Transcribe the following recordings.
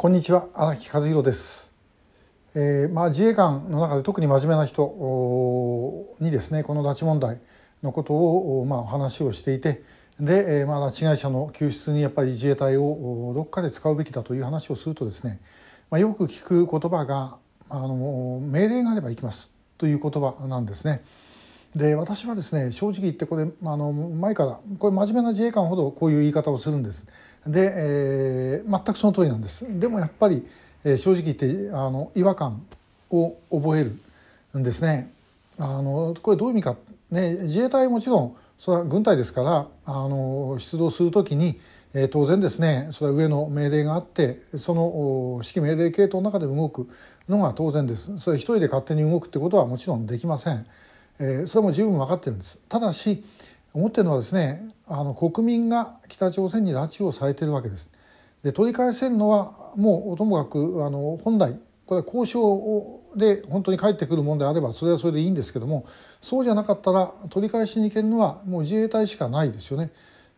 こんにちは荒木和弘です、えー、まあ自衛官の中で特に真面目な人にですねこの拉致問題のことをまあ話をしていてで、えー、まあ拉致被害者の救出にやっぱり自衛隊をどっかで使うべきだという話をするとですね、まあ、よく聞く言葉があの命令があれば行きますという言葉なんですね。で私はですね正直言ってこれあの前からこれ真面目な自衛官ほどこういう言い方をするんです。で、えー、全くその通りなんです。でもやっぱり、えー、正直言ってあの違和感を覚えるんですね。あのこれどういう意味か、ね、自衛隊はもちろんそれは軍隊ですからあの出動する時に、えー、当然ですねそれは上の命令があってその指揮命令系統の中で動くのが当然です。それ一人で勝手に動くってことはもちろんできません。えー、それも十分分かってるんです。ただし思ってるのはですねあの国民が北朝鮮に拉致をされてるわけです。で取り返せるのはもうともかくあの本来これは交渉で本当に帰ってくるものであればそれはそれでいいんですけどもそうじゃなかったら取り返しに行けるのはもう自衛隊しかないですよね。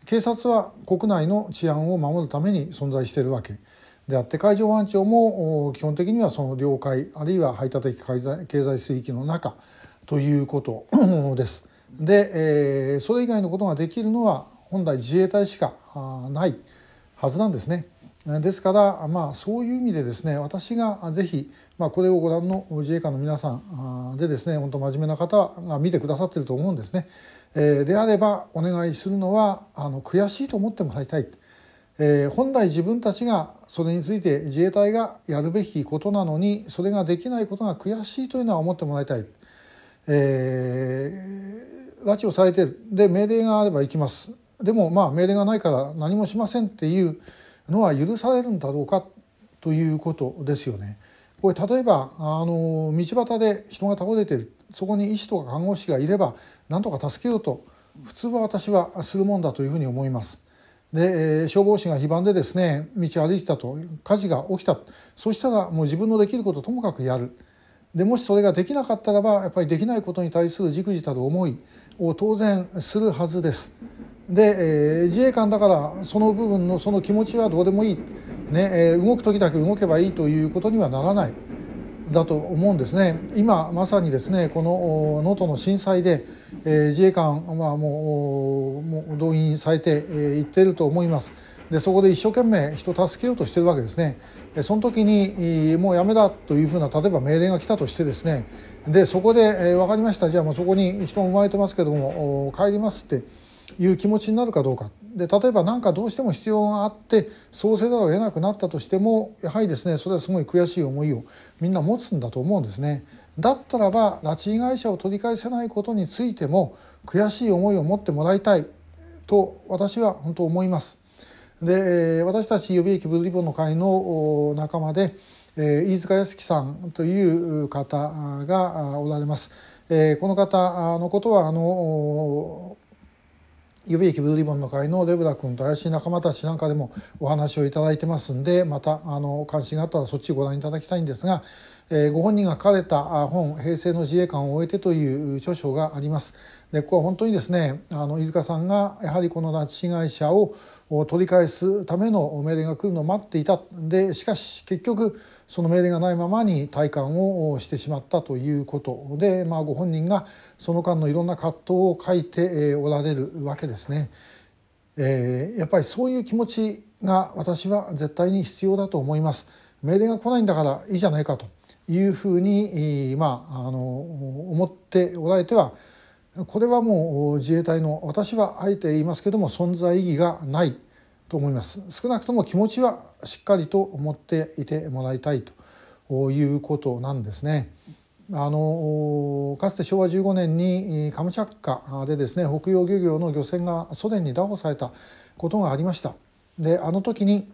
警察は国内の治安を守るために存在しているわけ。であって海上保安庁も基本的にはその領海あるいは排他的経済水域の中ということ です。で、えー、それ以外のことができるのは本来自衛隊しかないはずなんですね。ですから、まあ、そういう意味でですね私がぜひ、まあ、これをご覧の自衛官の皆さんでですね本当真面目な方が見てくださってると思うんですね。えー、であればお願いするのはあの悔しいと思ってもらいたい。えー、本来自分たちがそれについて自衛隊がやるべきことなのにそれができないことが悔しいというのは思ってもらいたい。えー、拉致をされてるで命令があれば行きますでもまあ命令がないから何もしませんっていうのは許されるんだろうかということですよね。これ例えばあの道端で人が倒れてるそこに医師とか看護師がいれば何とか助けようと普通は私はするもんだというふうに思います。で消防士が非番でですね道歩いてたと火事が起きたそしたらもう自分のできることともかくやる。でもしそれができなかったらばやっぱりできないことに対するじくじたる思いを当然するはずです。で、えー、自衛官だからその部分のその気持ちはどうでもいい、ねえー、動く時だけ動けばいいということにはならないだと思うんですね今まさにですねこの能登の震災で、えー、自衛官はもうもう動員されてい、えー、っていると思います。でそこで一生懸命人を助けようとしてるわけですね。その時にもうやめだというふうな例えば命令が来たとしてですねでそこで、分かりましたじゃあもうそこに人も生まれてますけども帰りますっていう気持ちになるかどうかで例えば何かどうしても必要があってそうせざるを得なくなったとしてもやはりですねそれはすごい悔しい思いをみんな持つんだと思うんですね。だったらば拉致被害者を取り返せないことについても悔しい思いを持ってもらいたいと私は本当思います。で私たち予備役ブルーリボンの会の仲間で飯塚康樹さんという方がおられます。この方のことはあの予備役ブルーリボンの会のレブラ君と怪しい仲間たちなんかでもお話をいただいてますんでまたあの関心があったらそっちご覧いただきたいんですが、えー、ご本人が書かれた本「平成の自衛官を終えて」という著書があります。でここは本当にですねあの飯塚さんがやはりこの拉致被害者を取り返すための命令が来るのを待っていたでしかし結局その命令がないままに体感をしてしまったということで、まあ、ご本人がその間のいろんな葛藤を書いておられるわけですね。えー、やっぱりそういう気持ちが私は絶対に必要だと思います。命令が来ないんだからいいじゃないかというふうに、まあ、あの思っておられてはこれはもう自衛隊の私はあえて言いますけども存在意義がないと思います少なくとも気持ちはしっかりと思っていてもらいたいということなんですね。あのかつて昭和15年にカムチャッカでですね北洋漁業の漁船がソ連に拿捕されたことがありました。であの時に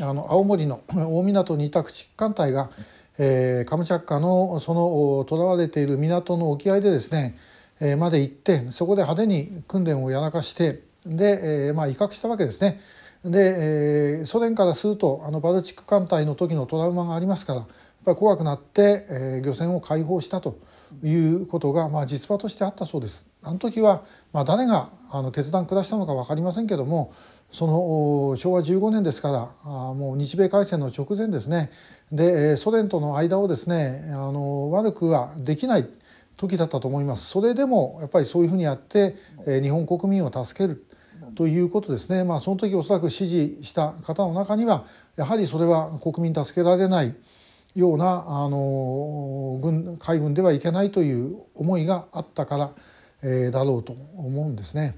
あの青森の 大港にいた駆逐艦隊が、えー、カムチャッカのそのとらわれている港の沖合でですねえまで行ってそこで派手に訓練をやらかしてで、えまあ、威嚇したわけですね。で、えソ連からするとあのバルチック艦隊の時のトラウマがありますからやっぱり怖くなって、え漁船を解放したということが、まあ、実話としてあったそうです。あの時は、まあ、誰があの決断下したのか分かりませんけどもその昭和15年ですからあもう日米開戦の直前ですねでソ連との間をですねあの悪くはできない時だったと思いますそれでもやっぱりそういうふうにやって日本国民を助けるということですねまあその時おそらく支持した方の中にはやはりそれは国民助けられないようなあの軍海軍ではいけないという思いがあったから、えー、だろうと思うんですね。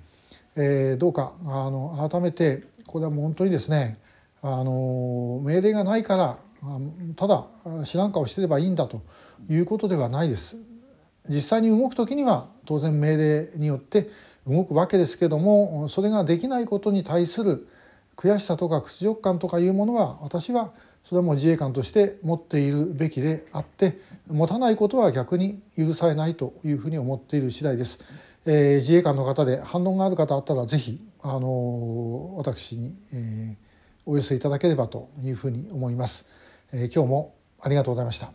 えー、どうかあの改めてこれはもう本当にですねあの命令がないからただ知らん顔してればいいんだということではないです。実際に動く時には当然命令によって動くわけですけどもそれができないことに対する悔しさとか屈辱感とかいうものは私はそれはもう自衛官として持っているべきであって持たないことは逆に許されないというふうに思っている次第です。えー、自衛官の方で反論がある方あったらぜひあの私に、えー、お寄せいただければというふうに思います、えー、今日もありがとうございました